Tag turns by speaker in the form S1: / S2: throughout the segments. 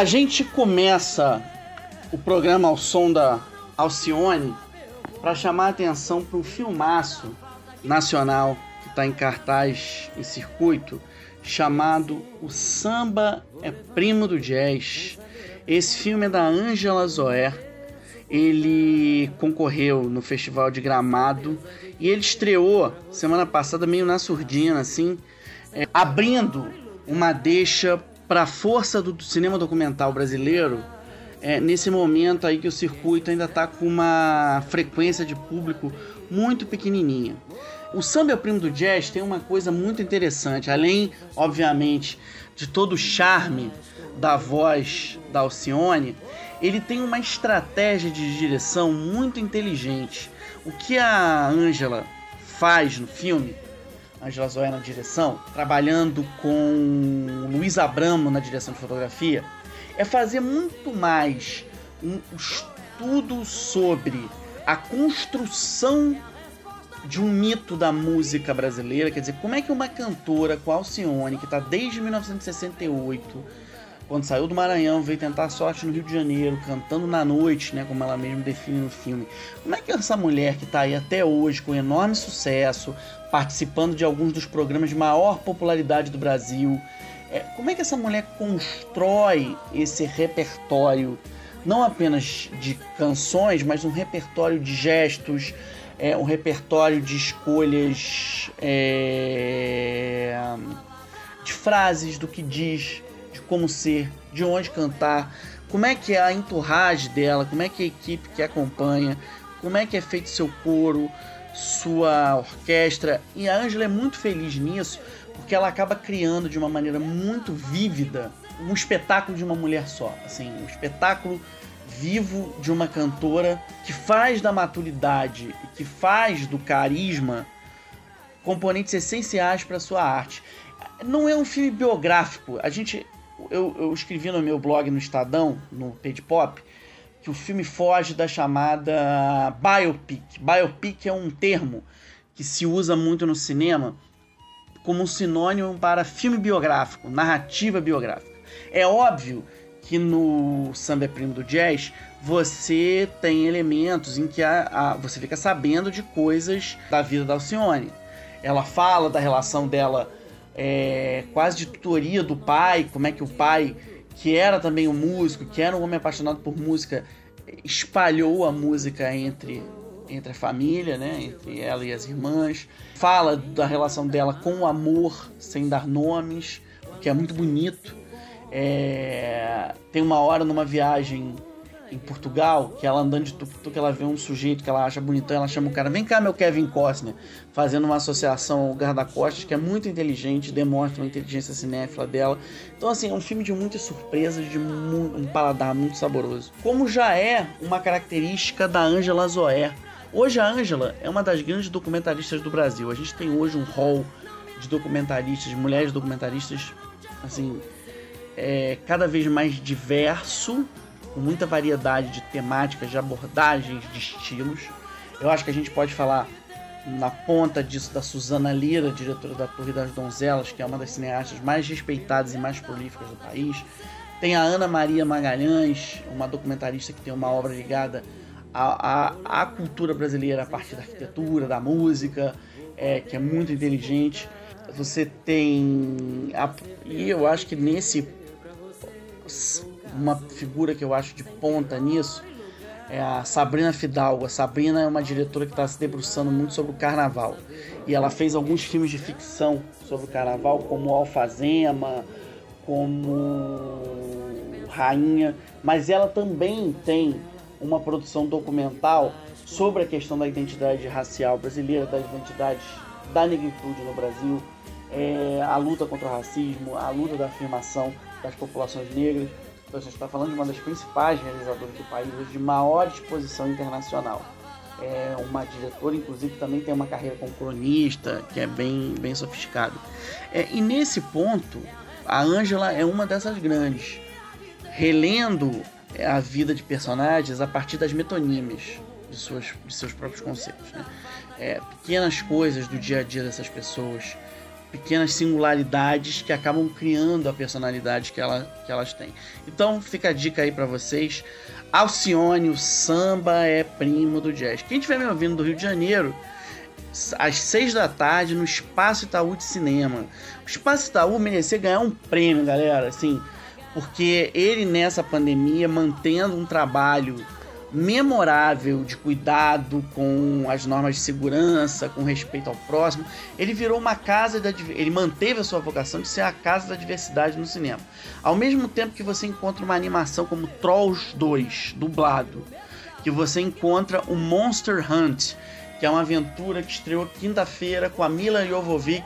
S1: A gente começa o programa ao som da Alcione para chamar a atenção para um filmaço nacional que está em cartaz em circuito chamado O Samba é Primo do Jazz. Esse filme é da Angela Zoé. Ele concorreu no Festival de Gramado e ele estreou semana passada meio na surdina, assim, é, abrindo uma deixa para a força do cinema documental brasileiro é, nesse momento aí que o circuito ainda está com uma frequência de público muito pequenininha. O samba é o primo do jazz tem uma coisa muito interessante, além, obviamente, de todo o charme da voz da Alcione, ele tem uma estratégia de direção muito inteligente. O que a Angela faz no filme, Angela Zoé na direção, trabalhando com Luiz Abramo na direção de fotografia, é fazer muito mais um estudo sobre a construção de um mito da música brasileira, quer dizer, como é que uma cantora com Alcione, que está desde 1968, quando saiu do Maranhão, veio tentar sorte no Rio de Janeiro, cantando na noite, né, como ela mesma define no filme. Como é que essa mulher que está aí até hoje com enorme sucesso, participando de alguns dos programas de maior popularidade do Brasil, é, como é que essa mulher constrói esse repertório, não apenas de canções, mas um repertório de gestos, é, um repertório de escolhas é, de frases, do que diz, de como ser, de onde cantar, como é que é a entourage dela, como é que é a equipe que acompanha, como é que é feito seu coro, sua orquestra. E a Angela é muito feliz nisso, porque ela acaba criando de uma maneira muito vívida um espetáculo de uma mulher só, assim, um espetáculo vivo de uma cantora que faz da maturidade que faz do carisma componentes essenciais para sua arte. Não é um filme biográfico. A gente, eu, eu escrevi no meu blog no Estadão, no Page Pop, que o filme foge da chamada biopic. Biopic é um termo que se usa muito no cinema como um sinônimo para filme biográfico, narrativa biográfica. É óbvio que no Samba é Primo do Jazz você tem elementos em que a, a, você fica sabendo de coisas da vida da Alcione. Ela fala da relação dela é, quase de tutoria do pai, como é que o pai, que era também um músico, que era um homem apaixonado por música, espalhou a música entre, entre a família, né, entre ela e as irmãs. Fala da relação dela com o amor, sem dar nomes, o que é muito bonito. É... Tem uma hora numa viagem em Portugal, que ela andando de tuk-tuk, ela vê um sujeito que ela acha bonitão, ela chama o cara, vem cá meu Kevin Costner, fazendo uma associação ao guarda-costas, que é muito inteligente, demonstra uma inteligência cinéfila dela. Então assim, é um filme de muitas surpresas, de um paladar muito saboroso. Como já é uma característica da Angela Zoé. Hoje a Angela é uma das grandes documentaristas do Brasil. A gente tem hoje um hall de documentaristas, de mulheres documentaristas, assim, é, cada vez mais diverso, com muita variedade de temáticas, de abordagens, de estilos. Eu acho que a gente pode falar na ponta disso da Suzana Lira, diretora da Torre das Donzelas, que é uma das cineastas mais respeitadas e mais prolíficas do país. Tem a Ana Maria Magalhães, uma documentarista que tem uma obra ligada à, à, à cultura brasileira a partir da arquitetura, da música, é, que é muito inteligente. Você tem. A, e eu acho que nesse uma figura que eu acho de ponta nisso é a Sabrina Fidalgo. A Sabrina é uma diretora que está se debruçando muito sobre o carnaval. E ela fez alguns filmes de ficção sobre o carnaval, como Alfazema, como Rainha. Mas ela também tem uma produção documental sobre a questão da identidade racial brasileira, da identidade da negritude no Brasil, é, a luta contra o racismo, a luta da afirmação das populações negras. Então, a gente está falando de uma das principais realizadoras do país, de maior exposição internacional. É uma diretora, inclusive, também tem uma carreira como cronista, que é bem, bem sofisticada. É, e nesse ponto, a Ângela é uma dessas grandes, relendo a vida de personagens a partir das metonímias de, suas, de seus próprios conceitos. Né? É, pequenas coisas do dia a dia dessas pessoas pequenas singularidades que acabam criando a personalidade que, ela, que elas têm. Então fica a dica aí para vocês. Alcione, o samba é primo do jazz. Quem estiver me ouvindo do Rio de Janeiro, às seis da tarde no Espaço Itaú de Cinema. O Espaço Itaú merecia ganhar um prêmio, galera, assim, porque ele nessa pandemia mantendo um trabalho memorável de cuidado com as normas de segurança, com respeito ao próximo, ele virou uma casa da ele manteve a sua vocação de ser a casa da diversidade no cinema. Ao mesmo tempo que você encontra uma animação como Trolls 2, dublado, que você encontra o Monster Hunt, que é uma aventura que estreou quinta-feira com a Mila Jovovich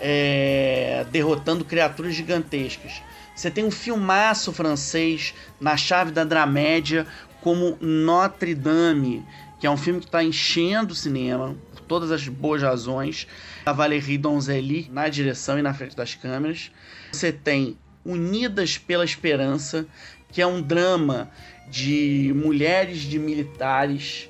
S1: é, derrotando criaturas gigantescas. Você tem um filmaço francês na chave da dramédia como Notre Dame, que é um filme que está enchendo o cinema por todas as boas razões. A Valérie Donzelli na direção e na frente das câmeras. Você tem Unidas pela Esperança, que é um drama de mulheres de militares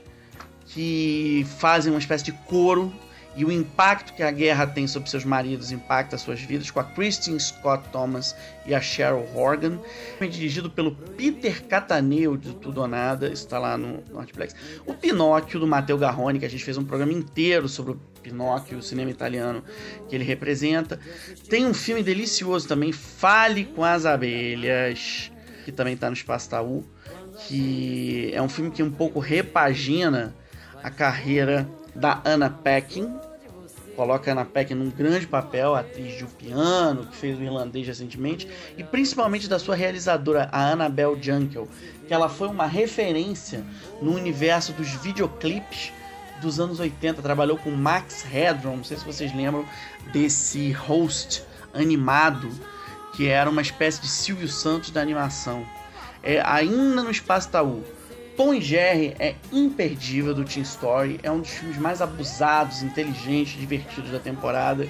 S1: que fazem uma espécie de coro e o impacto que a guerra tem sobre seus maridos impacta suas vidas, com a Christine Scott Thomas e a Cheryl Horgan. É dirigido pelo Peter Cataneo, de Tudo ou Nada, está lá no Netflix. O Pinóquio, do Matteo Garrone, que a gente fez um programa inteiro sobre o Pinóquio, o cinema italiano que ele representa. Tem um filme delicioso também, Fale com as Abelhas, que também está no Espaço Taú, que é um filme que um pouco repagina a carreira da Anna Paquin. Coloca a Anna Paquin num grande papel, atriz de piano, que fez o irlandês recentemente, e principalmente da sua realizadora, a Annabelle Jankel, que ela foi uma referência no universo dos videoclipes dos anos 80. Trabalhou com Max Headroom, não sei se vocês lembram desse host animado que era uma espécie de Silvio Santos da animação. É, ainda no Espaço Taú, Tom e Jerry é imperdível do Teen Story, é um dos filmes mais abusados, inteligentes, divertidos da temporada,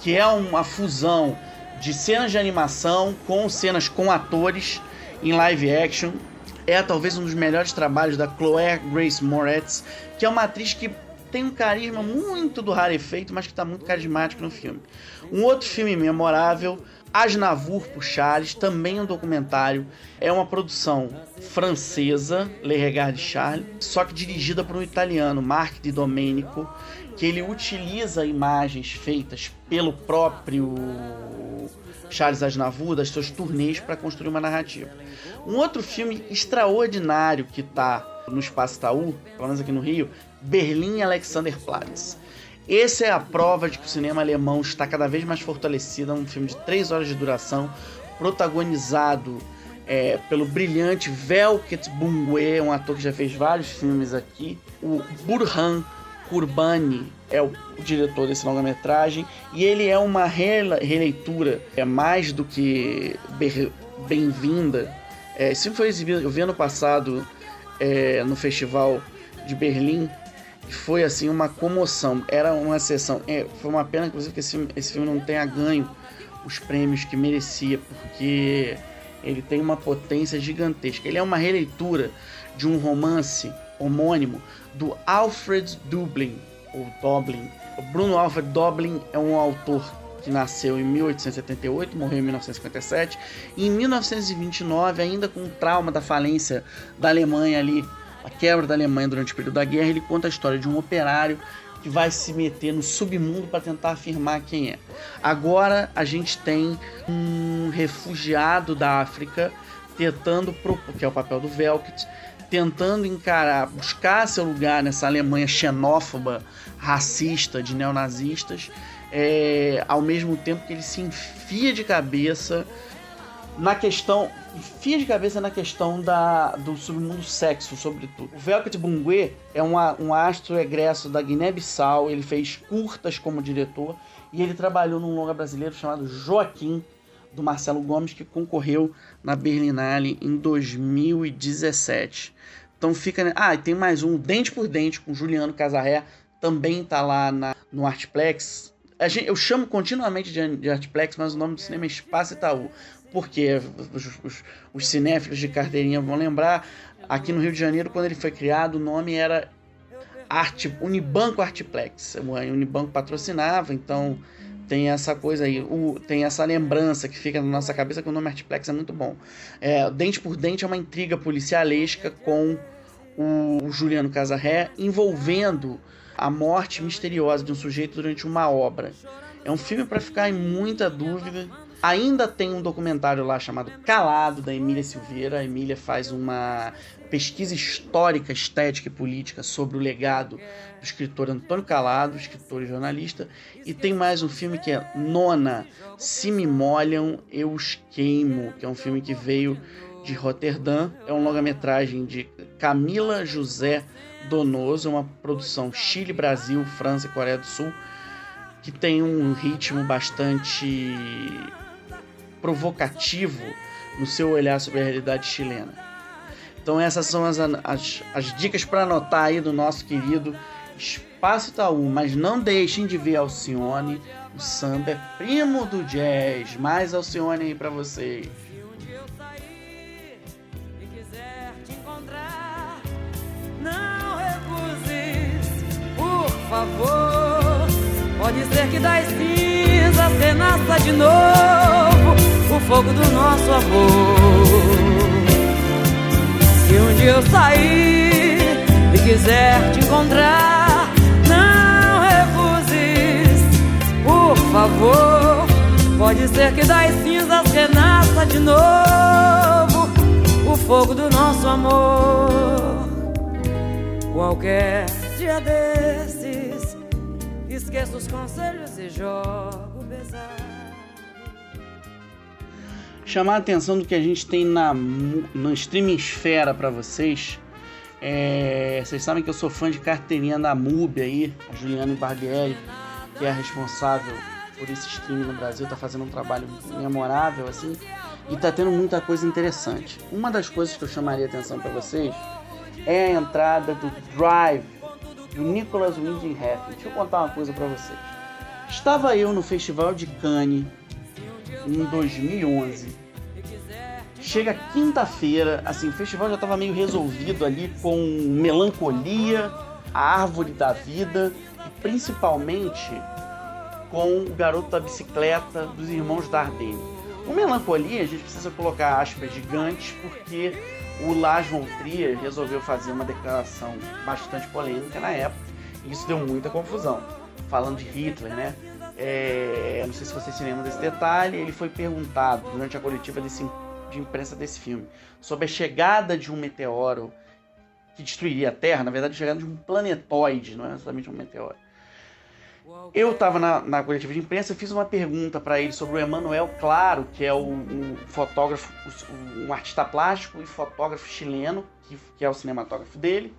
S1: que é uma fusão de cenas de animação com cenas com atores em live action. É talvez um dos melhores trabalhos da Chloe Grace Moretz, que é uma atriz que tem um carisma muito do rarefeito, mas que está muito carismático no filme. Um outro filme memorável Asnavour Charles, também um documentário. É uma produção francesa, Le Regard de Charles, só que dirigida por um italiano, Mark Di Domenico, que ele utiliza imagens feitas pelo próprio Charles Aznavour, das suas turnês, para construir uma narrativa. Um outro filme extraordinário que está no Espaço Itaú, pelo menos aqui no Rio, Berlim Alexanderplatz. Essa é a prova de que o cinema alemão está cada vez mais fortalecido. É um filme de 3 horas de duração, protagonizado é, pelo brilhante Velket Bungue, um ator que já fez vários filmes aqui. O Burhan Kurbani é o diretor desse longa-metragem e ele é uma releitura, é mais do que bem-vinda. É, esse filme foi exibido, eu vi ano passado é, no Festival de Berlim foi assim uma comoção. Era uma sessão. É, foi uma pena, inclusive, que esse esse filme não tenha ganho os prêmios que merecia, porque ele tem uma potência gigantesca. Ele é uma releitura de um romance homônimo do Alfred Dublin, ou Doblin. O Bruno Alfred Doblin é um autor que nasceu em 1878, morreu em 1957, e em 1929, ainda com o trauma da falência da Alemanha ali a quebra da Alemanha durante o período da guerra, ele conta a história de um operário que vai se meter no submundo para tentar afirmar quem é. Agora a gente tem um refugiado da África tentando, que é o papel do Velket, tentando encarar, buscar seu lugar nessa Alemanha xenófoba, racista, de neonazistas, é, ao mesmo tempo que ele se enfia de cabeça na questão. Fia de cabeça na questão da, do submundo sexo, sobretudo. O Velvet Bungue é um, um astro egresso da Guiné-Bissau. Ele fez curtas como diretor e ele trabalhou num longa brasileiro chamado Joaquim, do Marcelo Gomes, que concorreu na Berlinale em 2017. Então fica. Né? Ah, e tem mais um, Dente por Dente, com Juliano Casarré, também tá lá na, no Artplex. Gente, eu chamo continuamente de, de Artplex, mas o nome do cinema é Espaço Itaú porque os, os, os cinéfilos de carteirinha vão lembrar, aqui no Rio de Janeiro, quando ele foi criado, o nome era Arte, Unibanco Artiplex. O Unibanco patrocinava, então tem essa coisa aí, o, tem essa lembrança que fica na nossa cabeça que o nome Artiplex é muito bom. É, Dente por Dente é uma intriga policialesca com o Juliano Casarré envolvendo a morte misteriosa de um sujeito durante uma obra. É um filme para ficar em muita dúvida. Ainda tem um documentário lá chamado Calado, da Emília Silveira. A Emília faz uma pesquisa histórica, estética e política sobre o legado do escritor Antônio Calado, escritor e jornalista. E tem mais um filme que é Nona, Se Me Molham, Eu Os Queimo, que é um filme que veio de Roterdã. É um longa-metragem de Camila José Donoso, uma produção Chile, Brasil, França e Coreia do Sul, que tem um ritmo bastante provocativo no seu olhar sobre a realidade chilena. Então essas são as, as, as dicas para anotar aí do nosso querido Espaço Itaú, mas não deixem de ver Alcione, o samba é primo do jazz, mais Alcione aí para vocês.
S2: favor. Pode ser que das cinzas renasça de novo fogo do nosso amor. Se um dia eu sair e quiser te encontrar, não refuses, por favor. Pode ser que das cinzas renasça de novo o fogo do nosso amor. Qualquer dia desses, esqueço os conselhos e jogo
S1: Chamar a atenção do que a gente tem na no streaming esfera para vocês. É, vocês sabem que eu sou fã de carteirinha da MUBI aí, a Juliana Barbieri, que é a responsável por esse streaming no Brasil, tá fazendo um trabalho memorável assim e tá tendo muita coisa interessante. Uma das coisas que eu chamaria atenção para vocês é a entrada do Drive do Nicholas Winding Refn. Deixa eu contar uma coisa para vocês. Estava eu no Festival de Cannes em 2011. Chega quinta-feira, assim, o festival já estava meio resolvido ali com Melancolia, A Árvore da Vida e principalmente com O Garoto da Bicicleta dos Irmãos Dardenne. O Melancolia a gente precisa colocar aspas gigantes porque o Lars von Trier resolveu fazer uma declaração bastante polêmica na época e isso deu muita confusão. Falando de Hitler, né? É, não sei se vocês se lembram desse detalhe, ele foi perguntado durante a coletiva desse, de imprensa desse filme sobre a chegada de um meteoro que destruiria a Terra, na verdade, a chegada de um planetoide, não é necessariamente um meteoro eu estava na, na, coletiva de imprensa, fiz uma pergunta para ele sobre o Emanuel Claro, que é um fotógrafo, um artista plástico e fotógrafo chileno, que, que, é o cinematógrafo dele.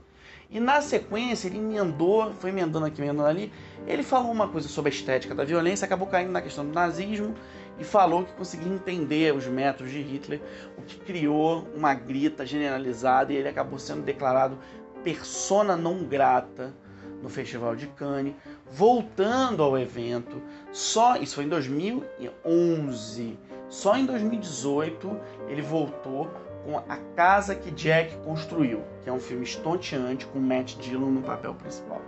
S1: E na sequência ele emendou, foi emendando aqui, emendando ali. Ele falou uma coisa sobre a estética da violência, acabou caindo na questão do nazismo e falou que conseguia entender os métodos de Hitler, o que criou uma grita generalizada e ele acabou sendo declarado persona não grata no Festival de Cannes, voltando ao evento. Só isso foi em 2011. Só em 2018 ele voltou com A Casa que Jack Construiu, que é um filme estonteante com Matt Dillon no papel principal.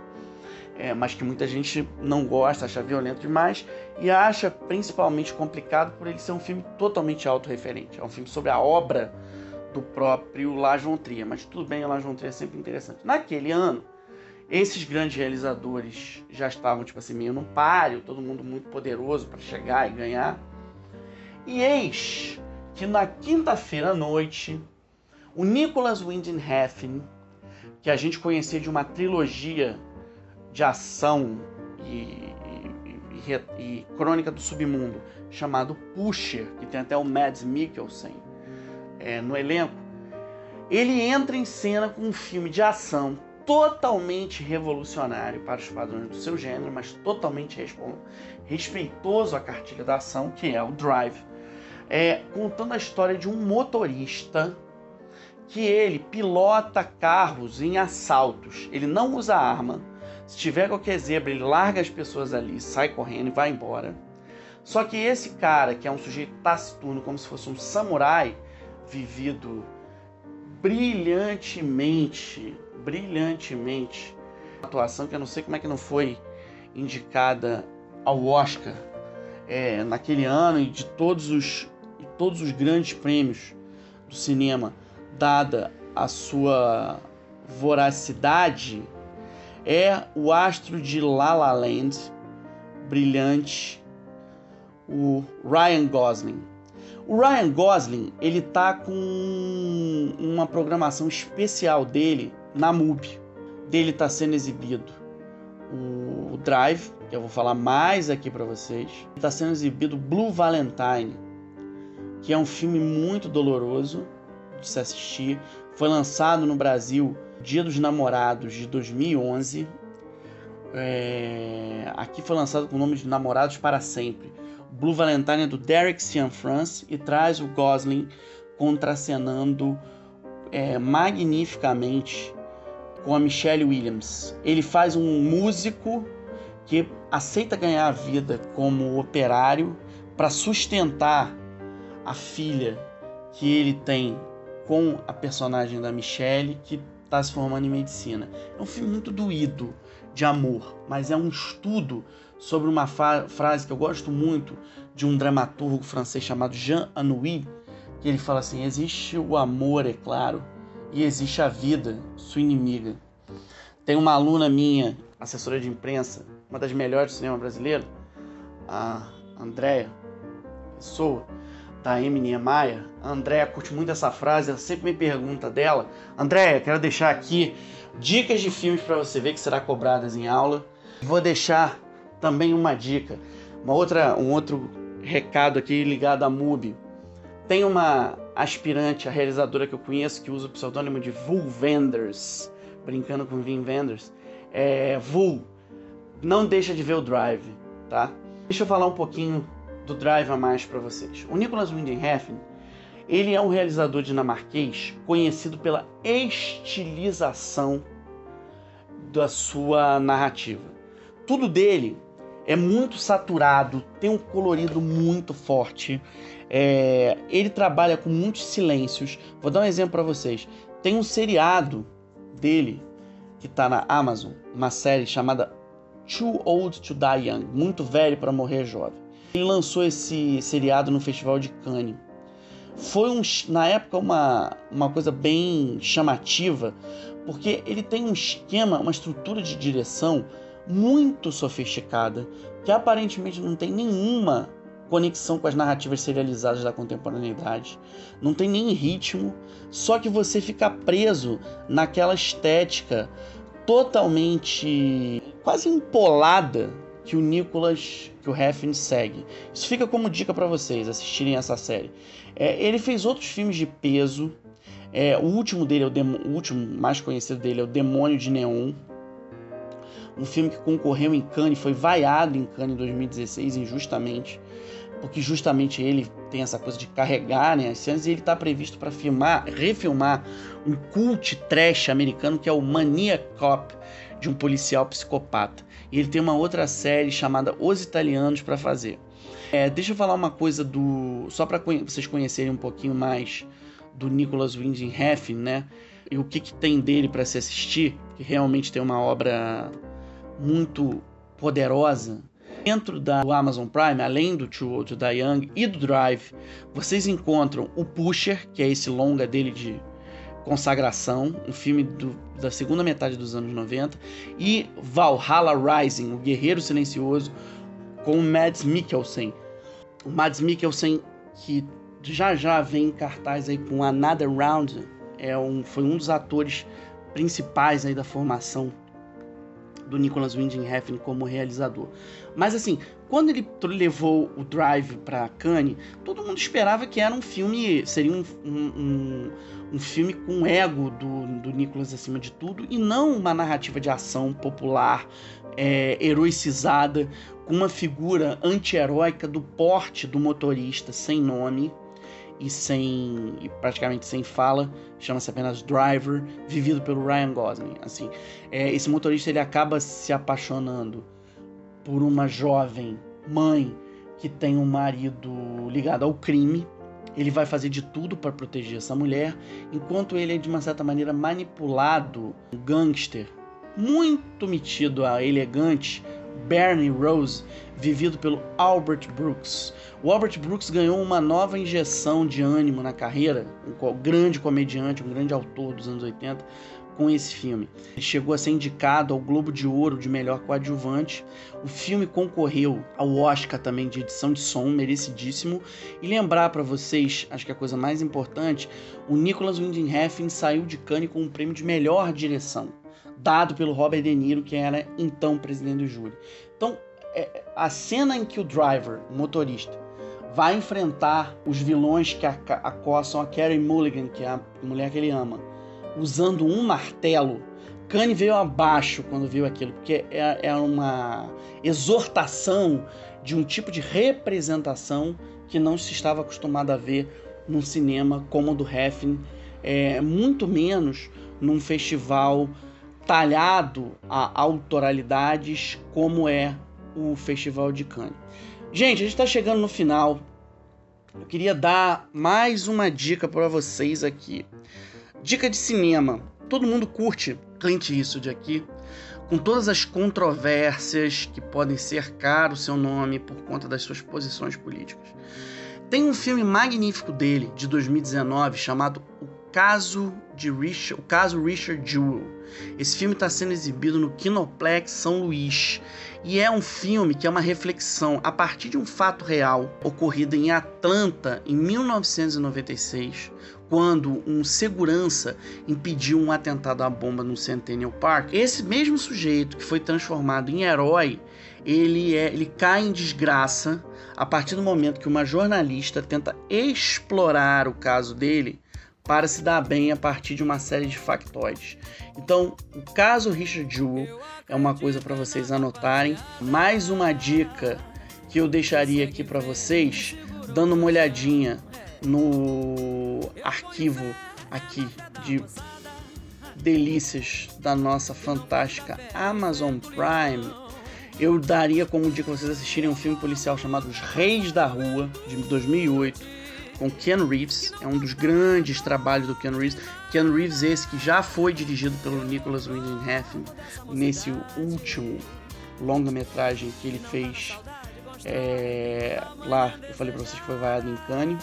S1: É, mas que muita gente não gosta, acha violento demais e acha principalmente complicado por ele ser um filme totalmente autorreferente. É um filme sobre a obra do próprio Lars von Trier, mas tudo bem, o Lars von Trier é sempre interessante. Naquele ano, esses grandes realizadores já estavam, tipo assim, meio no páreo, todo mundo muito poderoso para chegar e ganhar. E eis que na quinta-feira à noite, o Nicholas Winding Refn, que a gente conhecia de uma trilogia de ação e, e, e, e, crônica do submundo, chamado Pusher, que tem até o Mads Mikkelsen é, no elenco, ele entra em cena com um filme de ação totalmente revolucionário para os padrões do seu gênero, mas totalmente respeitoso à cartilha da ação, que é o Drive, é, contando a história de um motorista que ele pilota carros em assaltos. Ele não usa arma. Se tiver qualquer zebra, ele larga as pessoas ali, sai correndo e vai embora. Só que esse cara, que é um sujeito taciturno, como se fosse um samurai, vivido brilhantemente brilhantemente. Atuação que eu não sei como é que não foi indicada ao Oscar é, naquele ano e de todos os, todos os grandes prêmios do cinema, dada a sua voracidade, é o astro de La La Land, brilhante, o Ryan Gosling. O Ryan Gosling, ele tá com uma programação especial dele na MUBI. Dele tá sendo exibido o Drive, que eu vou falar mais aqui para vocês. Está sendo exibido Blue Valentine, que é um filme muito doloroso de se assistir. Foi lançado no Brasil Dia dos Namorados de 2011. É... Aqui foi lançado com o nome de Namorados para Sempre. Blue Valentine é do Derek Cianfrance e traz o Gosling contracenando é, magnificamente com a Michelle Williams. Ele faz um músico que aceita ganhar a vida como operário para sustentar a filha que ele tem com a personagem da Michelle, que está se formando em medicina. É um filme muito doído de amor, mas é um estudo sobre uma frase que eu gosto muito de um dramaturgo francês chamado Jean Anouilh, que ele fala assim: existe o amor, é claro, e existe a vida, sua inimiga. Tem uma aluna minha, assessora de imprensa, uma das melhores do cinema brasileiro, a Andréa Pessoa, da M. Niemeyer. A Andréa curte muito essa frase, ela sempre me pergunta dela. Andréa, quero deixar aqui dicas de filmes para você ver que será cobradas em aula. Vou deixar também uma dica, uma outra, um outro recado aqui ligado à MUBI. Tem uma aspirante, a realizadora que eu conheço, que usa o pseudônimo de Vul Vendors, brincando com Vin Vendors. É, Vul, não deixa de ver o Drive, tá? Deixa eu falar um pouquinho do Drive a mais para vocês. O Nicholas Winding Refn, ele é um realizador dinamarquês conhecido pela estilização da sua narrativa. Tudo dele é muito saturado, tem um colorido muito forte. É, ele trabalha com muitos silêncios. Vou dar um exemplo para vocês. Tem um seriado dele que está na Amazon, uma série chamada Too Old to Die Young, muito velho para morrer jovem. Ele lançou esse seriado no Festival de Cannes. Foi um, na época uma, uma coisa bem chamativa, porque ele tem um esquema, uma estrutura de direção muito sofisticada, que aparentemente não tem nenhuma conexão com as narrativas serializadas da contemporaneidade, não tem nem ritmo, só que você fica preso naquela estética totalmente quase empolada que o Nicholas, que o Refn segue. Isso fica como dica para vocês assistirem essa série. É, ele fez outros filmes de peso. É, o último dele, é o, o último mais conhecido dele é o Demônio de Neon, um filme que concorreu em Cannes, foi vaiado em Cannes em 2016 injustamente, porque justamente ele tem essa coisa de carregar né, as cenas e ele está previsto para filmar, refilmar um cult trash americano que é o Mania Cop, de um policial psicopata. E ele tem uma outra série chamada Os Italianos para fazer. É, deixa eu falar uma coisa do. Só para vocês conhecerem um pouquinho mais do Nicholas Winding Refn, né? E o que, que tem dele para se assistir, que realmente tem uma obra muito poderosa. Dentro da, do Amazon Prime, além do Too Old Die Young e do Drive, vocês encontram o Pusher, que é esse longa dele de consagração, um filme do, da segunda metade dos anos 90, e Valhalla Rising, o Guerreiro Silencioso, com Mads Mikkelsen. O Mads Mikkelsen, que já já vem em cartaz aí com Another Round, é um, foi um dos atores principais aí da formação do Nicholas Winding Refn como realizador. Mas assim, quando ele levou o Drive para Cannes, todo mundo esperava que era um filme, seria um, um, um filme com ego do, do Nicholas acima de tudo e não uma narrativa de ação popular, é, heroicizada, com uma figura anti-heróica do porte do motorista sem nome e sem e praticamente sem fala, chama-se apenas Driver, vivido pelo Ryan Gosling. Assim, é, esse motorista ele acaba se apaixonando por uma jovem mãe que tem um marido ligado ao crime. Ele vai fazer de tudo para proteger essa mulher, enquanto ele é de uma certa maneira manipulado, um gangster muito metido a elegante Bernie Rose, vivido pelo Albert Brooks. O Albert Brooks ganhou uma nova injeção de ânimo na carreira, um grande comediante, um grande autor dos anos 80, com esse filme. Ele chegou a ser indicado ao Globo de Ouro de melhor coadjuvante. O filme concorreu ao Oscar também de edição de som, merecidíssimo. E lembrar para vocês, acho que a coisa mais importante, o Nicholas Winding Refn saiu de Cannes com o prêmio de melhor direção, dado pelo Robert De Niro, que era então presidente do júri. Então, é, a cena em que o driver, o motorista, vai enfrentar os vilões que acossam a Carrie Mulligan, que é a mulher que ele ama, usando um martelo. Kanye veio abaixo quando viu aquilo, porque é, é uma exortação de um tipo de representação que não se estava acostumado a ver num cinema como o do Refn, é, muito menos num festival talhado a autoralidades como é o Festival de Cannes. Gente, a gente está chegando no final. Eu queria dar mais uma dica para vocês aqui. Dica de cinema. Todo mundo curte Clint Eastwood aqui, com todas as controvérsias que podem cercar o seu nome por conta das suas posições políticas. Tem um filme magnífico dele, de 2019, chamado O Caso de Richard, o Caso Richard Jewell. Esse filme está sendo exibido no Kinoplex São Luís e é um filme que é uma reflexão a partir de um fato real ocorrido em Atlanta em 1996, quando um segurança impediu um atentado à bomba no Centennial Park. Esse mesmo sujeito que foi transformado em herói, ele é, ele cai em desgraça a partir do momento que uma jornalista tenta explorar o caso dele para se dar bem a partir de uma série de factoides. Então, o caso Richard Jewell é uma coisa para vocês anotarem. Mais uma dica que eu deixaria aqui para vocês, dando uma olhadinha no arquivo aqui de delícias da nossa fantástica Amazon Prime. Eu daria como dica vocês assistirem um filme policial chamado Os Reis da Rua, de 2008 com Ken Reeves, é um dos grandes trabalhos do Ken Reeves. Ken Reeves esse que já foi dirigido pelo Nicholas Winding Refn nesse último longa-metragem que ele fez é, lá, eu falei pra vocês que foi vaiado em Cannes,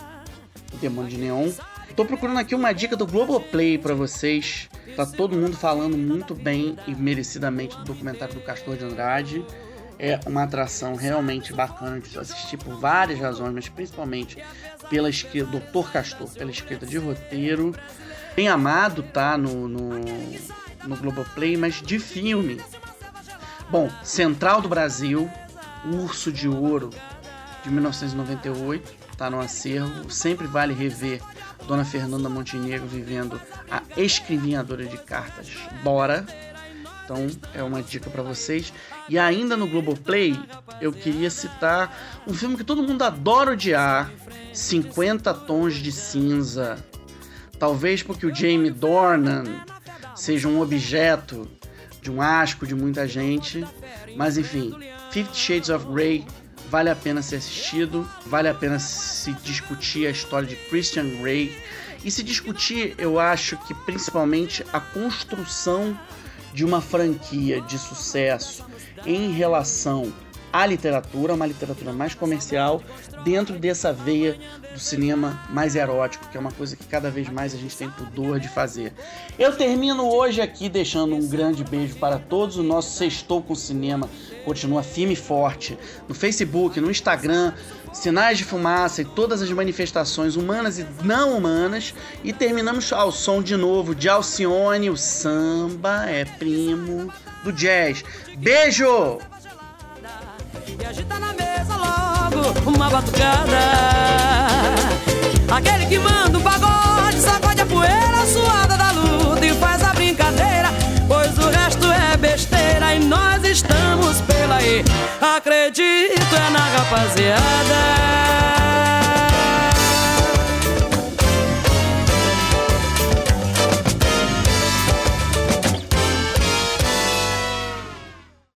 S1: o Demônio de Neon. Tô procurando aqui uma dica do Globoplay para vocês. Tá todo mundo falando muito bem e merecidamente do documentário do Castor de Andrade é uma atração realmente bacana de assistir por várias razões, mas principalmente pela escrita, Dr. Castor, pela escrita de roteiro. Bem amado, tá? No, no, no Globoplay, mas de filme. Bom, Central do Brasil, Urso de Ouro, de 1998, tá no acervo. Sempre vale rever Dona Fernanda Montenegro vivendo a escrivinhadora de cartas Bora. Então é uma dica para vocês. E ainda no Globoplay, eu queria citar um filme que todo mundo adora odiar, 50 Tons de Cinza. Talvez porque o Jamie Dornan seja um objeto de um asco de muita gente, mas enfim, Fifty Shades of Grey vale a pena ser assistido, vale a pena se discutir a história de Christian Grey e se discutir, eu acho que principalmente a construção de uma franquia de sucesso em relação à literatura, uma literatura mais comercial, dentro dessa veia do cinema mais erótico, que é uma coisa que cada vez mais a gente tem pudor de fazer. Eu termino hoje aqui deixando um grande beijo para todos. O nosso Sextou com Cinema continua firme e forte no Facebook, no Instagram, Sinais de Fumaça e todas as manifestações humanas e não humanas. E terminamos ao som de novo de Alcione, o samba é primo do jazz. Beijo! E agita na mesa logo uma batucada. Aquele que manda o pagode, sacode a poeira suada da luta e faz a brincadeira. Pois o resto é besteira e nós estamos pela aí. Acredito é na rapaziada.